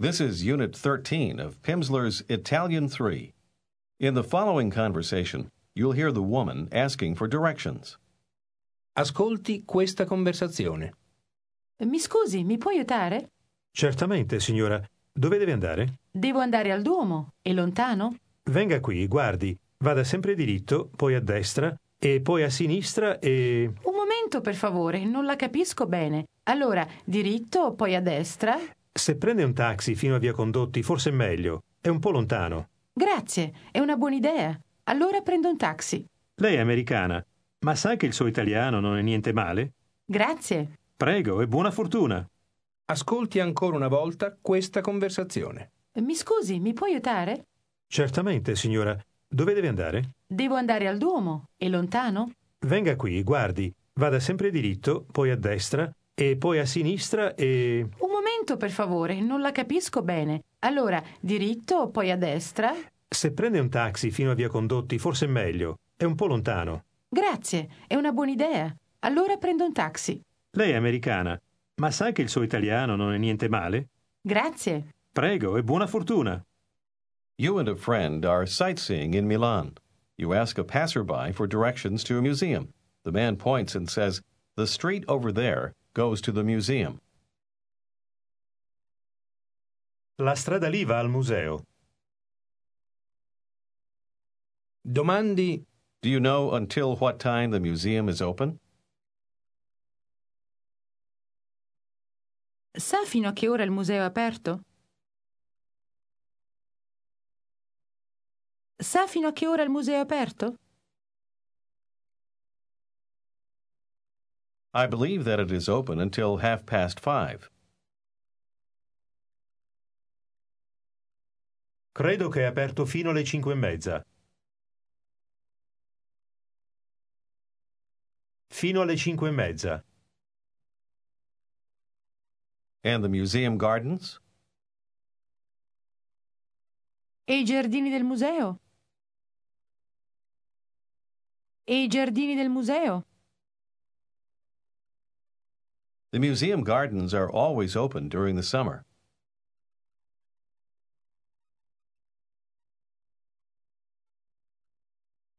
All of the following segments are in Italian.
This is Unit 13 of Pimsleur's Italian 3. In the following conversation, you'll hear the woman asking for directions. Ascolti questa conversazione. Mi scusi, mi può aiutare? Certamente, signora. Dove deve andare? Devo andare al Duomo. È lontano? Venga qui, guardi. Vada sempre diritto, poi a destra e poi a sinistra e... Un momento, per favore, non la capisco bene. Allora, diritto, poi a destra. Se prende un taxi fino a Via Condotti, forse è meglio. È un po' lontano. Grazie, è una buona idea. Allora prendo un taxi. Lei è americana, ma sa che il suo italiano non è niente male? Grazie. Prego e buona fortuna. Ascolti ancora una volta questa conversazione. Mi scusi, mi può aiutare? Certamente, signora. Dove deve andare? Devo andare al Duomo. È lontano? Venga qui, guardi. Vada sempre diritto, poi a destra e poi a sinistra e... Un momento, per favore, non la capisco bene. Allora, diritto, poi a destra. Se prende un taxi fino a Via Condotti, forse è meglio. È un po' lontano. Grazie, è una buona idea. Allora prendo un taxi. Lei è americana, ma sa che il suo italiano non è niente male? Grazie. Prego e buona fortuna. You and a friend are sightseeing in Milan. You ask a passerby for directions to a museum. The man points and says, The street over there goes to the museum. La strada lì va al museo. Domandi Do you know until what time the museum is open? Sa fino a che ora il museo è aperto? Sa fino a che ora il museo è aperto? I believe that it is open until half past five. Credo che è aperto fino alle cinque e mezza. Fino alle cinque e mezza. And the museum gardens? E i giardini del museo? E i giardini del museo? The museum gardens are always open during the summer.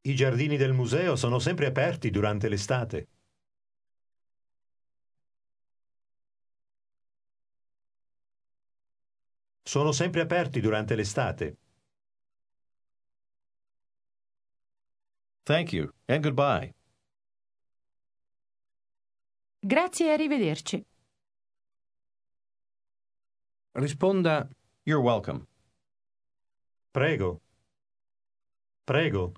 I giardini del museo sono sempre aperti durante l'estate. Sono sempre aperti durante l'estate. Thank you, and goodbye. Grazie e arrivederci. risponda You're welcome. Prego. Prego.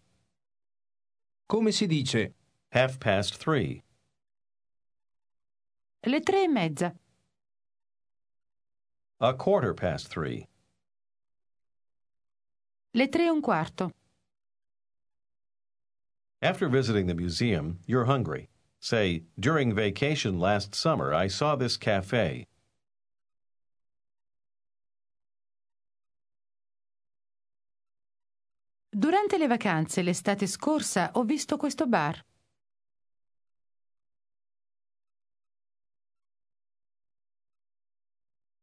come si dice Half past three. Le tre e mezza. A quarter past three. Le tre e un quarto. After visiting the museum, you're hungry. Say, during vacation last summer, I saw this cafe. Durante le vacanze l'estate scorsa ho visto questo bar.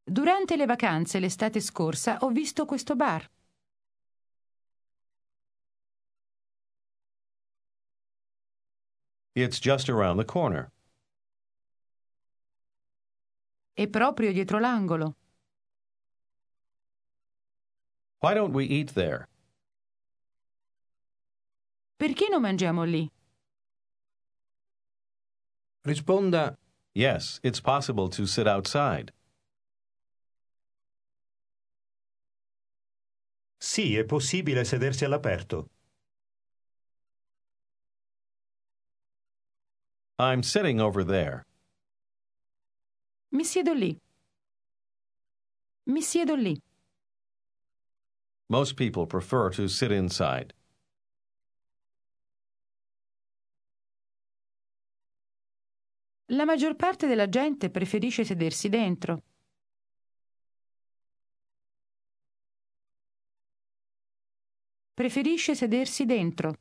Durante le vacanze l'estate scorsa ho visto questo bar. It's just around the corner. È proprio dietro l'angolo. Why don't we eat there? Perché non mangiamo lì? risponda Yes, it's possible to sit outside. Sì, è possibile sedersi all'aperto. I'm sitting over there. Mi siedo lì. Mi siedo lì. Most people prefer to sit inside. La maggior parte della gente preferisce sedersi dentro. Preferisce sedersi dentro.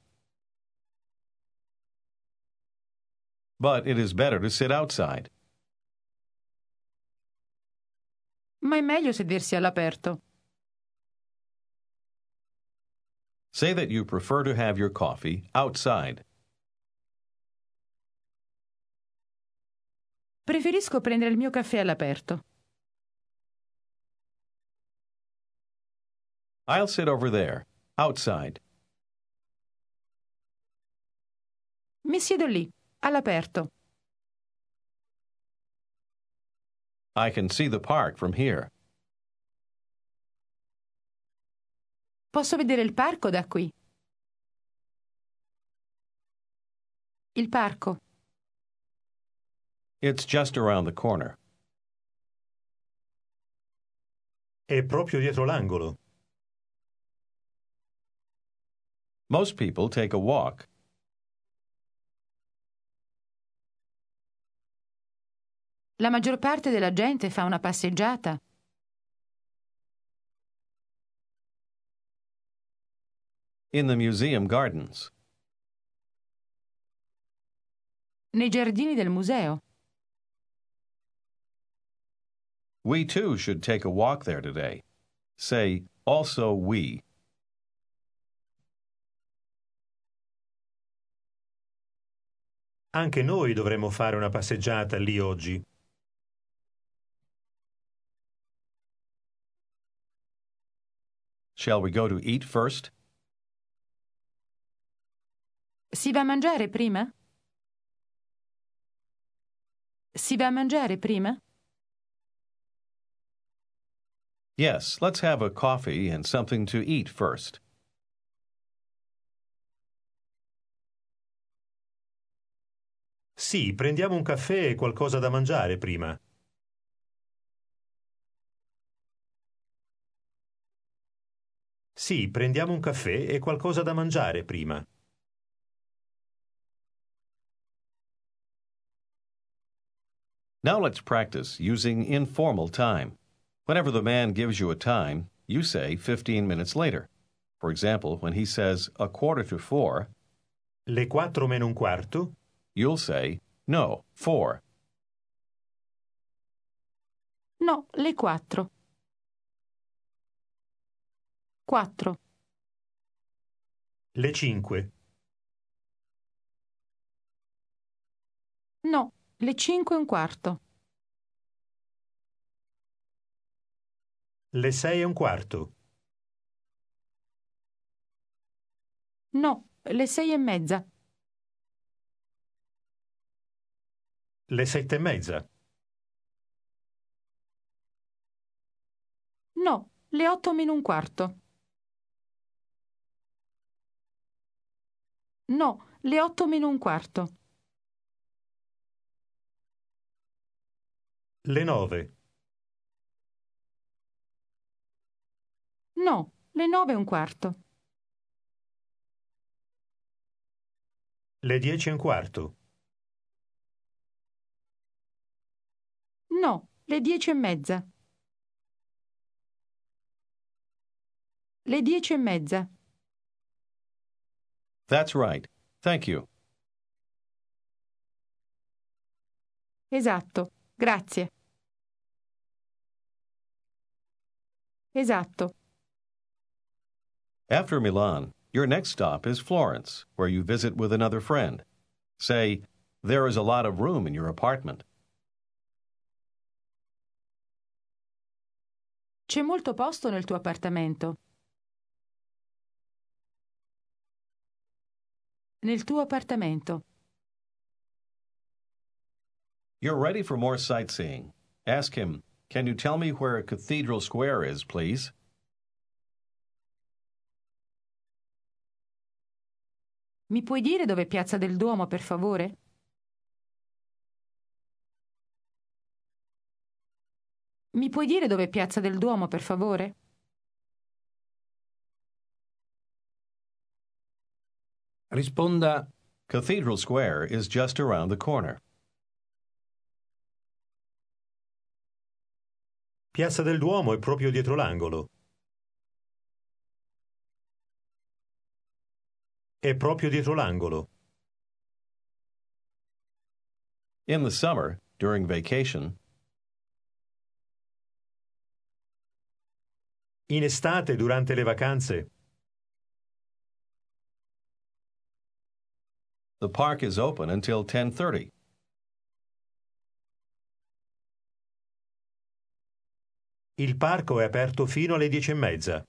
But it is better to sit outside. ma è meglio sedersi all'aperto. Say that you prefer to have your coffee outside. Preferisco prendere il mio caffè all'aperto. I'll sit over there, outside. Mi siedo lì, all'aperto. I can see the park from here. Posso vedere il parco da qui. Il parco. It's just around the corner. È proprio dietro l'angolo. Most people take a walk. La maggior parte della gente fa una passeggiata. In the museum gardens. Nei giardini del museo. We too should take a walk there today. Say, also we. Anche noi dovremmo fare una passeggiata lì oggi. Shall we go to eat first? Si va a mangiare prima? Si va a mangiare prima? Yes, let's have a coffee and something to eat first. Sì, prendiamo un caffè e qualcosa da mangiare prima. Sì, prendiamo un caffè e qualcosa da mangiare prima. Now let's practice using informal time. Whenever the man gives you a time, you say 15 minutes later. For example, when he says a quarter to four, Le quattro meno un quarto? you'll say, no, four. No, le quattro. Quattro. Le cinque? No, le cinque e un quarto. Le sei e un quarto? No, le sei e mezza. Le sette e mezza? No, le otto meno un quarto. No, le otto meno un quarto. Le nove? No, le nove e un quarto. Le dieci e un quarto? No, le dieci e mezza. Le dieci e mezza. That's right. Thank you. Esatto, grazie. Esatto. After Milan, your next stop is Florence, where you visit with another friend. Say, there is a lot of room in your apartment. C'è molto posto nel tuo appartamento. Nel tuo appartamento. You're ready for more sightseeing. Ask him, Can you tell me where Cathedral Square is, please? Mi puoi dire dove è Piazza del Duomo, per favore? Mi puoi dire dove è Piazza del Duomo, per favore? Risponda Cathedral Square is just around the corner. Piazza del Duomo è proprio dietro l'angolo. È proprio dietro l'angolo. In the summer, during vacation, In estate, durante le vacanze. The park is open until 10:30. Il parco è aperto fino alle dieci e mezza.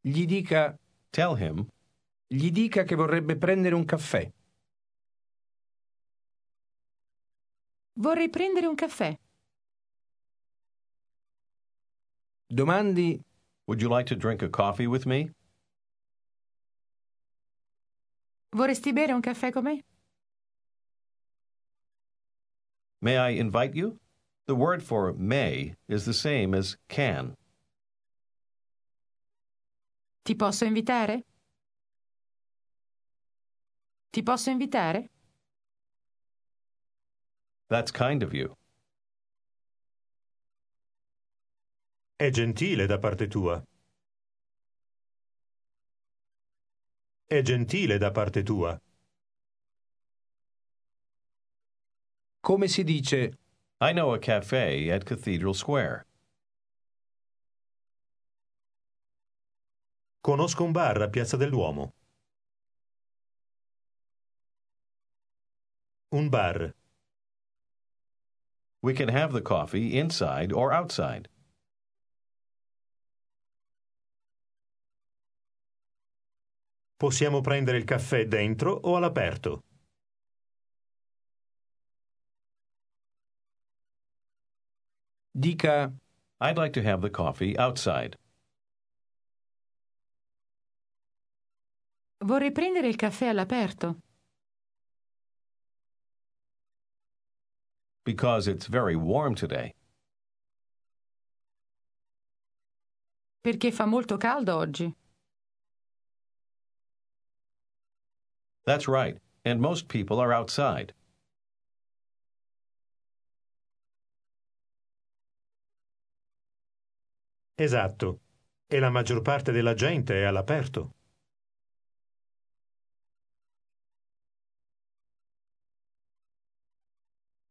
Gli dica, Tell him, gli dica che vorrebbe prendere un caffè. Vorrei prendere un caffè. Domandi, would you like to drink a coffee with me? Vorresti bere un caffè con me? May I invite you? The word for may is the same as can. Ti posso invitare? Ti posso invitare? That's kind of you. È gentile da parte tua. È gentile da parte tua. come si dice, I know a cafe at Cathedral Square. Conosco un bar a Piazza del Duomo. Un bar. We can have the coffee inside or outside. Possiamo prendere il caffè dentro o all'aperto. dica, I'd like to have the coffee outside. Vorrei prendere il caffè all'aperto. Because it's very warm today. Perché fa molto caldo oggi. That's right, and most people are outside. Esatto. E la maggior parte della gente è all'aperto.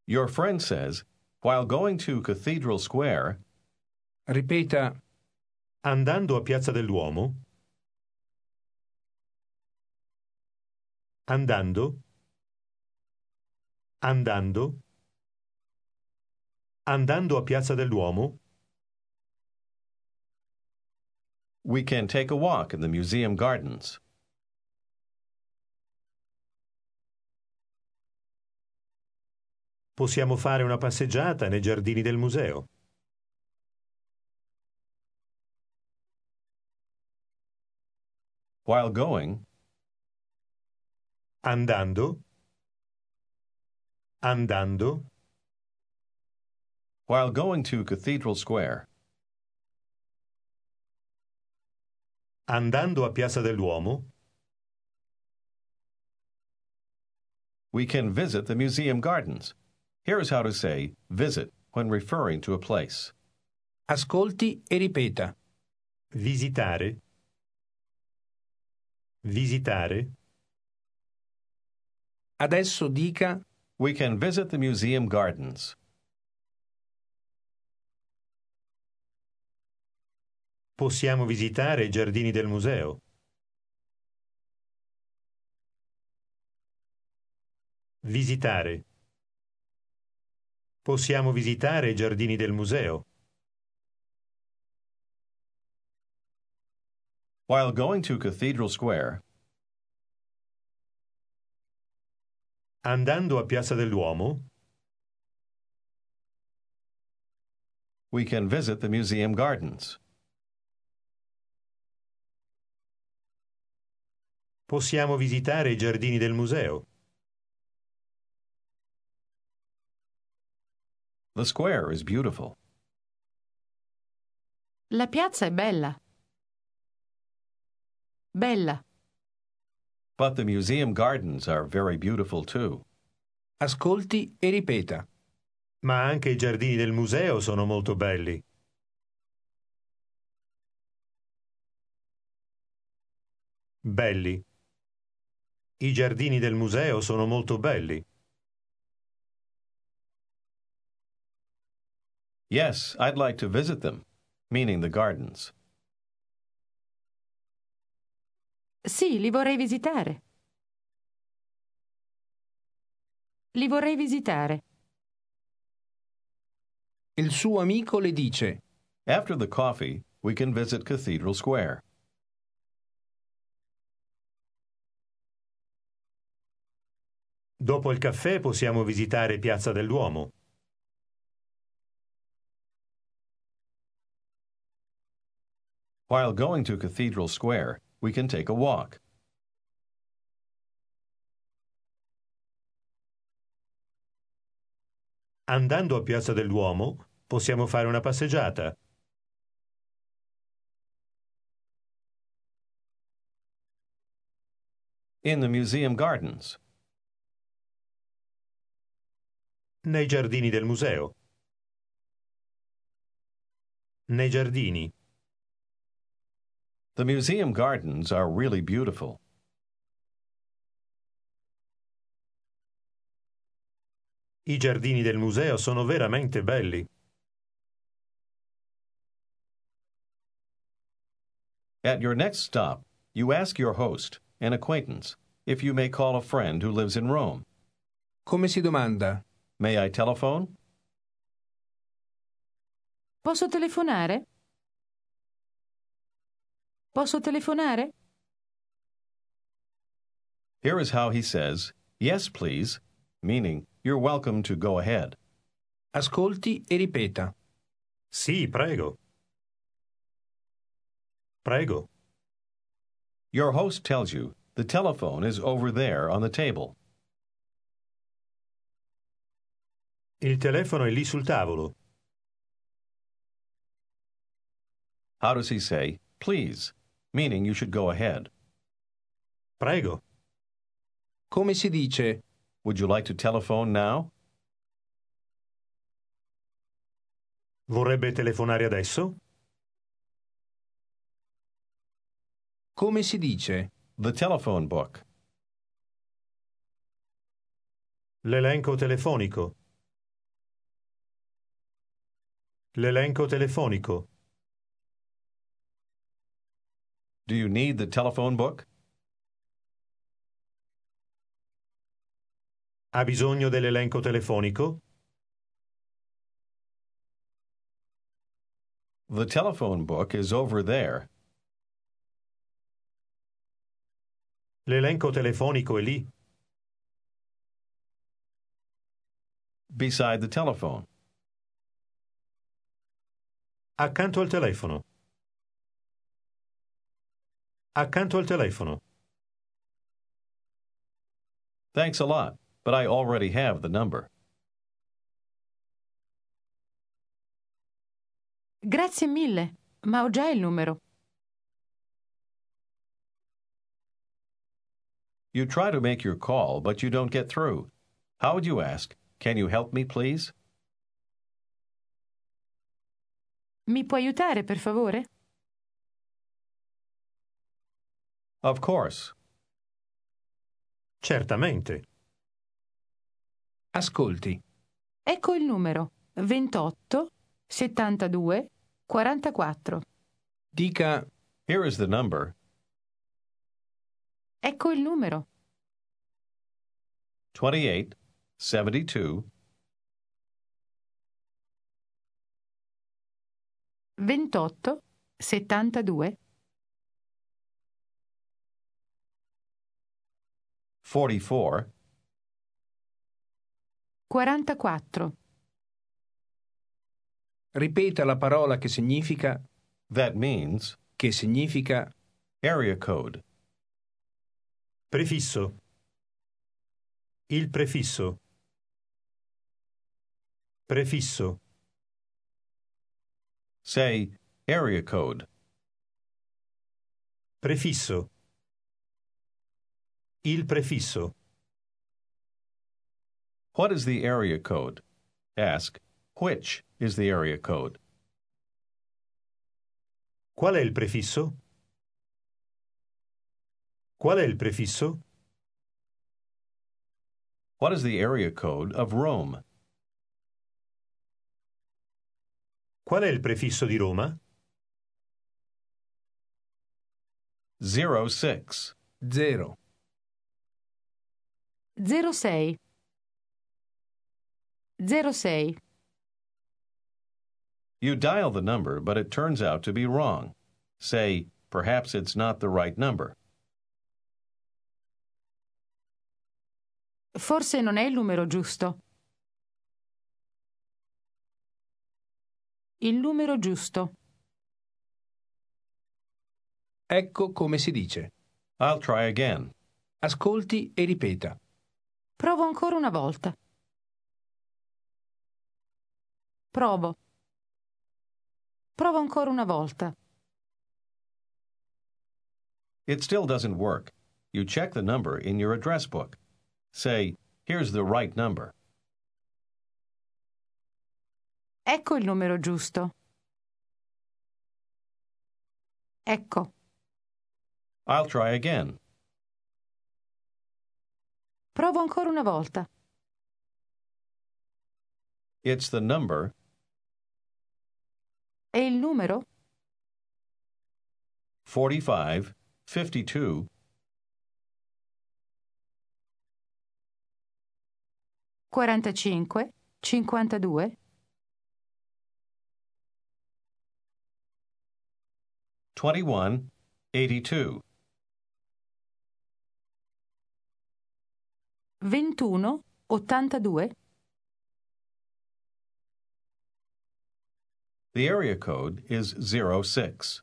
Your friend says, while going to Cathedral Square, ripeta, Andando a Piazza del Duomo. Andando. Andando. Andando a Piazza del Duomo. we can take a walk in the museum gardens. Possiamo fare una passeggiata nei giardini del museo. While going, Andando. Andando. while going to Cathedral Square, Andando a Piazza del Duomo. we can visit the museum gardens. Here's how to say visit when referring to a place. ascolti e ripeta. Visitare. Visitare. Adesso dica, We can visit the museum gardens. Possiamo visitare i giardini del museo. Visitare. Possiamo visitare i giardini del museo. While going to Cathedral Square, Andando a Piazza del Duomo, we can visit the museum gardens. possiamo visitare i giardini del museo. The square is beautiful. La piazza è bella. Bella. But the museum gardens are very beautiful too. ascolti e ripeta. Ma anche i giardini del museo sono molto belli. Belli. I giardini del museo sono molto belli. Yes, I'd like to visit them, meaning the gardens. Sì, li vorrei visitare. Li vorrei visitare. Il suo amico le dice After the coffee, we can visit Cathedral Square. Dopo il caffè possiamo visitare Piazza del Duomo. While going to Cathedral Square, we can take a walk. Andando a Piazza del Duomo possiamo fare una passeggiata. In the museum gardens. Nei giardini del museo. Nei giardini. The museum gardens are really beautiful. I giardini del museo sono veramente belli. At your next stop, you ask your host, an acquaintance, if you may call a friend who lives in Rome. come si domanda May I telephone? Posso telefonare? Posso telefonare? Here is how he says, Yes, please, meaning you're welcome to go ahead. ascolti e ripeta. Sì, prego. Prego. Your host tells you the telephone is over there on the table. Il telefono è lì sul tavolo. How does he say, please, meaning you should go ahead? Prego. Come si dice Would you like to telephone now? Vorrebbe telefonare adesso? come si dice The telephone book. L'elenco telefonico. L'elenco telefonico. Do you need the telephone book? Ha bisogno dell'elenco telefonico? The telephone book is over there. L'elenco telefonico è lì. beside the telephone. Accanto al telefono. Accanto al telefono. Thanks a lot, but I already have the number. Grazie mille, ma ho già il numero. You try to make your call, but you don't get through. How would you ask, Can you help me, please? Mi può aiutare, per favore? Of course. Certamente. ascolti Ecco il numero 28 72 44. dica Here is the number Ecco il numero 28 72 28 72 44 44. ripeta la parola che significa That means che significa area code. Prefisso. Il prefisso. Prefisso. Say area code. Prefisso. Il prefisso. What is the area code? Ask, which is the area code? Qual è il prefisso? Qual è il prefisso? What is the area code of Rome? Qual è il prefisso di Roma? 06. 0. 06. 06. You dial the number, but it turns out to be wrong. Say, perhaps it's not the right number. Forse non è il numero giusto. Il numero giusto. Ecco come si dice. I'll try again. Ascolti e ripeta. Provo ancora una volta. Provo. Provo ancora una volta. It still doesn't work. You check the number in your address book. Say, here's the right number. Ecco il numero giusto. Ecco. I'll try again. Provo ancora una volta. It's the number E il numero? 45 52 45, 52, 21 82. 21, 82. The area code is 06.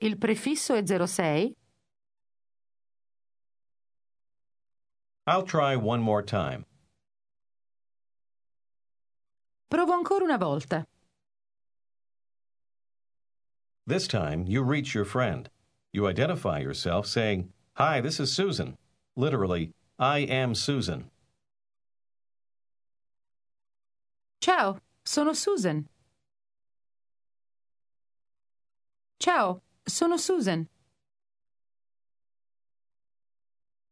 Il prefisso è 06. I'll try one more time. Provo ancora una volta. This time, you reach your friend. You identify yourself saying, Hi, this is Susan. Literally, I am Susan. Ciao, sono Susan. Ciao, sono Susan.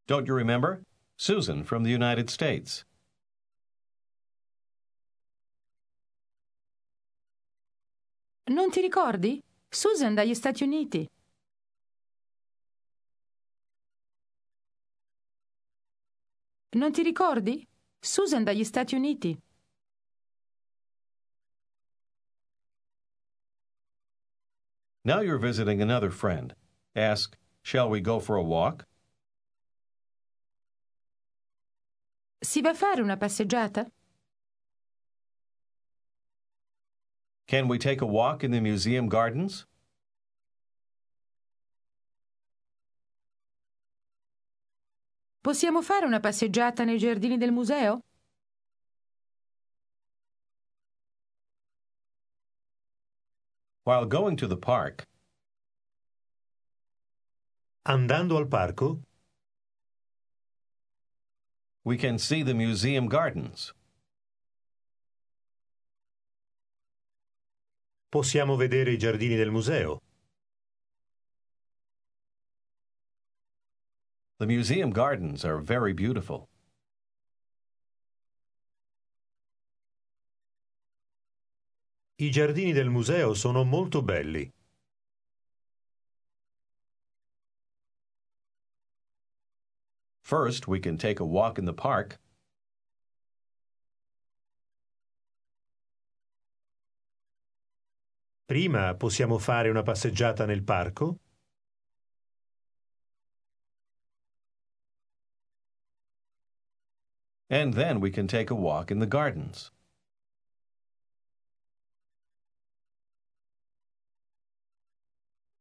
Don't you remember? Susan from the United States. Non ti ricordi? Susan dagli Stati Uniti. Non ti ricordi? Susan dagli Stati Uniti. Now you're visiting another friend. Ask, Shall we go for a walk? Si va a fare una passeggiata? Can we take a walk in the museum gardens? Possiamo fare una passeggiata nei giardini del museo? While going to the park, Andando al parco? we can see the museum gardens. Possiamo vedere i giardini del museo. The museum gardens are very beautiful. I giardini del museo sono molto belli. First, we can take a walk in the park. Prima possiamo fare una passeggiata nel parco? And then we can take a walk in the gardens.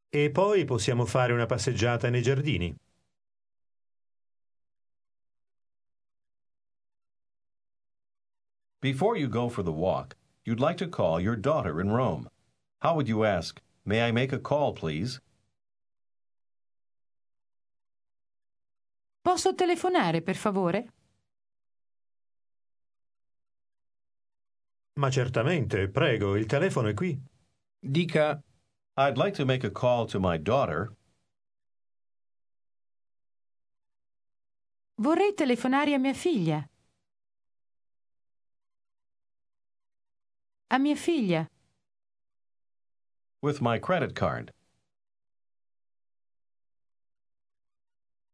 E poi possiamo fare una passeggiata nei giardini. Before you go for the walk, you'd like to call your daughter in Rome. How would you ask, May I make a call, please? Posso telefonare, per favore? Ma certamente, prego, il telefono è qui. Dica I'd like to make a call to my daughter. Vorrei telefonare a mia figlia. A mia figlia. With my credit card.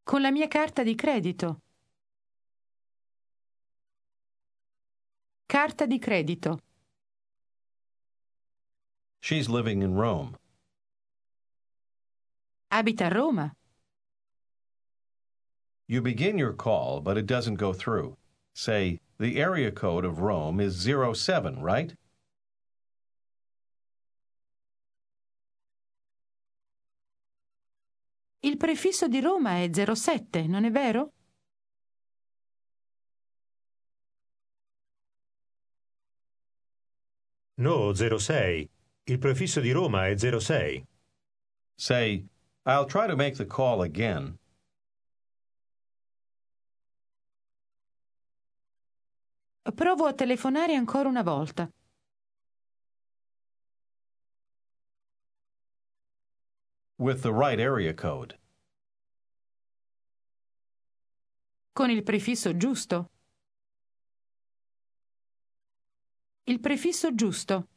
Con la mia carta di credito. Carta di credito. She's living in Rome. Abita a Roma. You begin your call, but it doesn't go through. Say, the area code of Rome is 07, right? Il prefisso di Roma è 07, non è vero? No, 06. Il prefisso di Roma è 06. Say, I'll try to make the call again. Provo a telefonare ancora una volta. With the right area code. Con il prefisso giusto. Il prefisso giusto.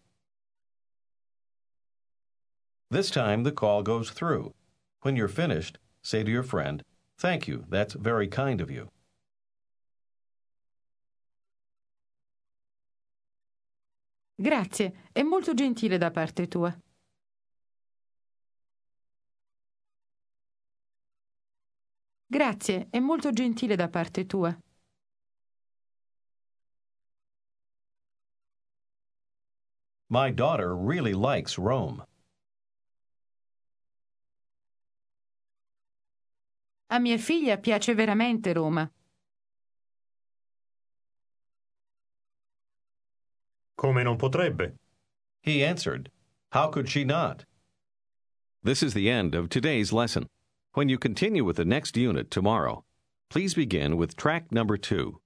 This time the call goes through. When you're finished, say to your friend, Thank you, that's very kind of you. Grazie, è molto gentile da parte tua. Grazie, è molto gentile da parte tua. My daughter really likes Rome. A mia figlia piace veramente Roma. Come non potrebbe? He answered, How could she not? This is the end of today's lesson. When you continue with the next unit tomorrow, please begin with track number two.